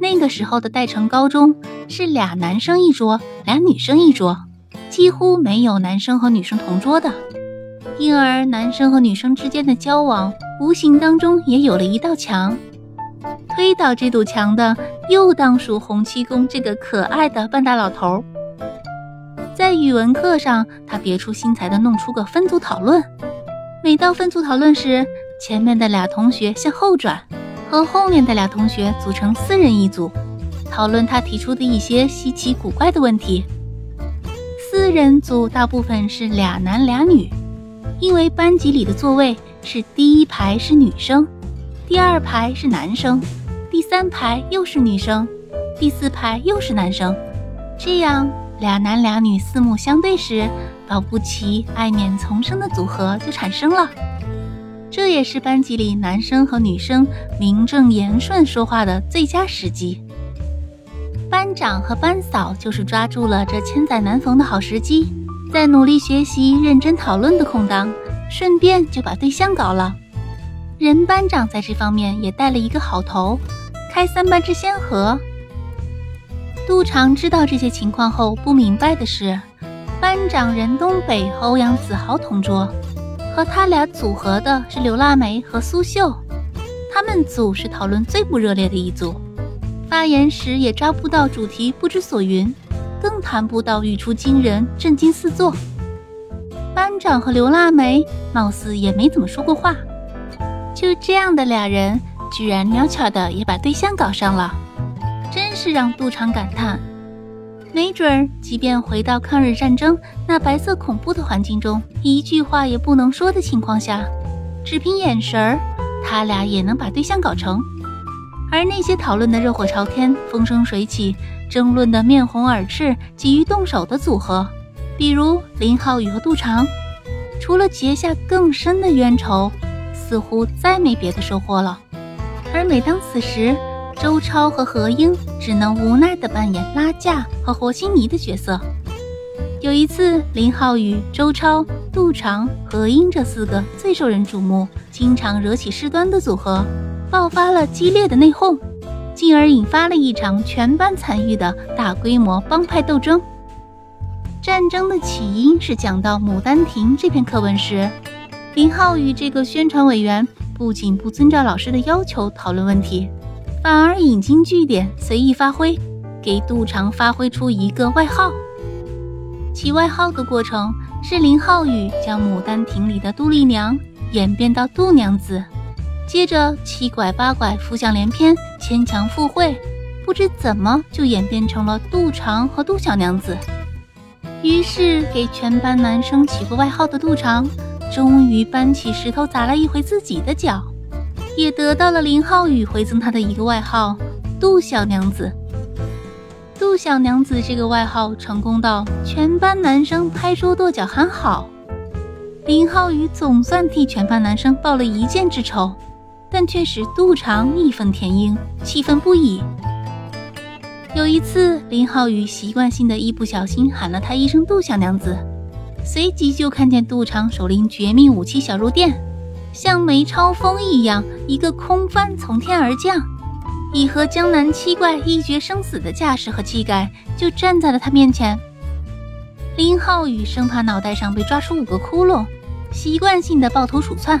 那个时候的代城高中是俩男生一桌，俩女生一桌，几乎没有男生和女生同桌的，因而男生和女生之间的交往无形当中也有了一道墙。推倒这堵墙的，又当属洪七公这个可爱的半大老头。在语文课上，他别出心裁的弄出个分组讨论，每到分组讨论时，前面的俩同学向后转。和后面的俩同学组成四人一组，讨论他提出的一些稀奇古怪的问题。四人组大部分是俩男俩女，因为班级里的座位是第一排是女生，第二排是男生，第三排又是女生，第四排又是男生。这样俩男俩女四目相对时，保不齐爱念丛生的组合就产生了。这也是班级里男生和女生名正言顺说话的最佳时机。班长和班嫂就是抓住了这千载难逢的好时机，在努力学习、认真讨论的空档，顺便就把对象搞了。任班长在这方面也带了一个好头，开三班之先河。杜长知道这些情况后，不明白的是，班长任东北和欧阳子豪同桌。和他俩组合的是刘腊梅和苏秀，他们组是讨论最不热烈的一组，发言时也抓不到主题，不知所云，更谈不到语出惊人、震惊四座。班长和刘腊梅貌似也没怎么说过话，就这样的俩人，居然悄悄的也把对象搞上了，真是让杜长感叹。没准儿，即便回到抗日战争那白色恐怖的环境中，一句话也不能说的情况下，只凭眼神儿，他俩也能把对象搞成。而那些讨论的热火朝天、风生水起、争论的面红耳赤、急于动手的组合，比如林浩宇和杜长，除了结下更深的冤仇，似乎再没别的收获了。而每当此时，周超和何英只能无奈地扮演拉架和和稀泥的角色。有一次，林浩宇、周超、杜长、何英这四个最受人瞩目、经常惹起事端的组合，爆发了激烈的内讧，进而引发了一场全班参与的大规模帮派斗争。战争的起因是讲到《牡丹亭》这篇课文时，林浩宇这个宣传委员不仅不遵照老师的要求讨论问题。反而引经据典，随意发挥，给杜长发挥出一个外号。起外号的过程是林浩宇将《牡丹亭》里的杜丽娘演变到杜娘子，接着七拐八拐，浮想联翩，牵强附会，不知怎么就演变成了杜长和杜小娘子。于是给全班男生起过外号的杜长，终于搬起石头砸了一回自己的脚。也得到了林浩宇回赠他的一个外号“杜小娘子”。杜小娘子这个外号成功到全班男生拍桌跺脚喊好。林浩宇总算替全班男生报了一箭之仇，但却使杜长义愤填膺，气愤不已。有一次，林浩宇习惯性的一不小心喊了他一声“杜小娘子”，随即就看见杜长手拎绝命武器小肉垫。像梅超风一样，一个空翻从天而降，以和江南七怪一决生死的架势和气概，就站在了他面前。林浩宇生怕脑袋上被抓出五个窟窿，习惯性的抱头鼠窜。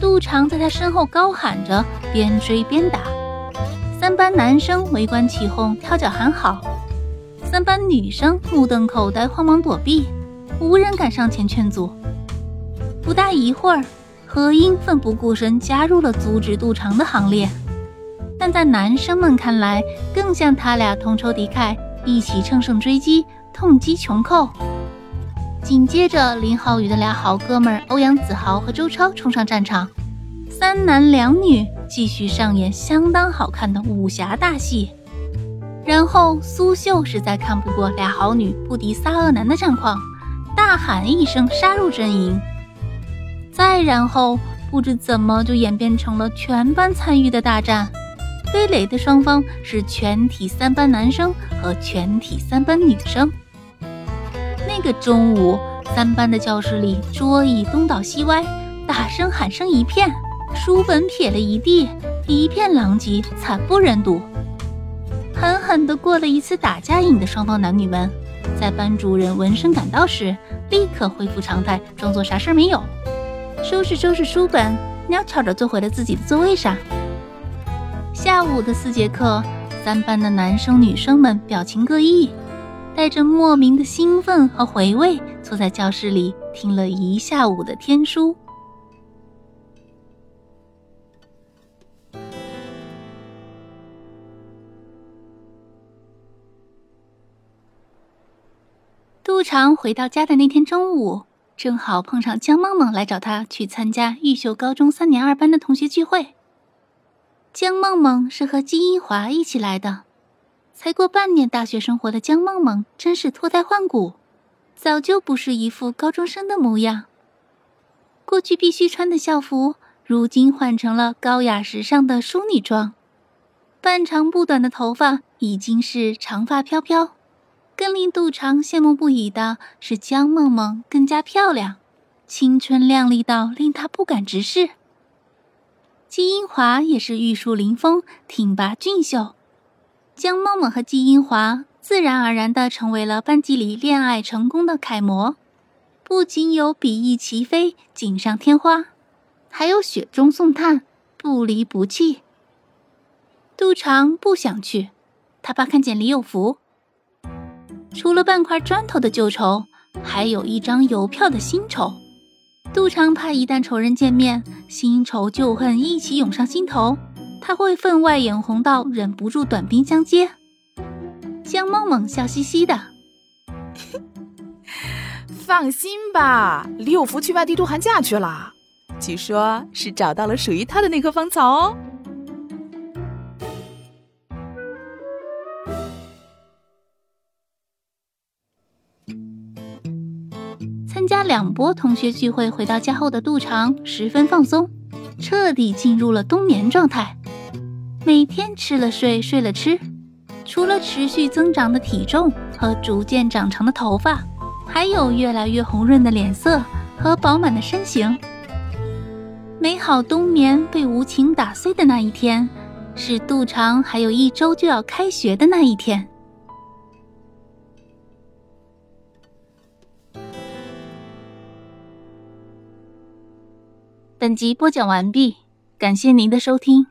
杜长在他身后高喊着，边追边打。三班男生围观起哄，跳脚喊好；三班女生目瞪口呆，慌忙躲避，无人敢上前劝阻。不大一会儿。何英奋不顾身加入了阻止杜长的行列，但在男生们看来，更像他俩同仇敌忾，一起乘胜追击，痛击穷寇。紧接着，林浩宇的俩好哥们欧阳子豪和周超冲上战场，三男两女继续上演相当好看的武侠大戏。然后苏秀实在看不过俩好女不敌仨恶男的战况，大喊一声杀入阵营。然后，不知怎么就演变成了全班参与的大战。对垒的双方是全体三班男生和全体三班女生。那个中午，三班的教室里桌椅东倒西歪，大声喊声一片，书本撇了一地，一片狼藉，惨不忍睹。狠狠地过了一次打架瘾的双方男女们，在班主任闻声赶到时，立刻恢复常态，装作啥事没有，收拾收拾书本，蹑跷着坐回了自己的座位上。下午的四节课，三班的男生女生们表情各异，带着莫名的兴奋和回味，坐在教室里听了一下午的天书。杜长回到家的那天中午，正好碰上江梦梦来找他去参加玉秀高中三年二班的同学聚会。江梦梦是和金英华一起来的，才过半年大学生活的江梦梦真是脱胎换骨，早就不是一副高中生的模样。过去必须穿的校服，如今换成了高雅时尚的淑女装，半长不短的头发已经是长发飘飘。更令杜长羡慕不已的是，江梦梦更加漂亮，青春靓丽到令他不敢直视。季英华也是玉树临风、挺拔俊秀，江梦梦和季英华自然而然地成为了班级里恋爱成功的楷模。不仅有比翼齐飞、锦上添花，还有雪中送炭、不离不弃。杜长不想去，他怕看见李有福。除了半块砖头的旧仇，还有一张邮票的新仇。杜长怕一旦仇人见面，新仇旧恨一起涌上心头，他会分外眼红到忍不住短兵相接。江梦梦笑嘻嘻的：“放心吧，李有福去外地度寒假去了，据说是找到了属于他的那棵芳草哦。”加两波同学聚会，回到家后的杜长十分放松，彻底进入了冬眠状态。每天吃了睡，睡了吃，除了持续增长的体重和逐渐长长的头发，还有越来越红润的脸色和饱满的身形。美好冬眠被无情打碎的那一天，是杜长还有一周就要开学的那一天。本集播讲完毕，感谢您的收听。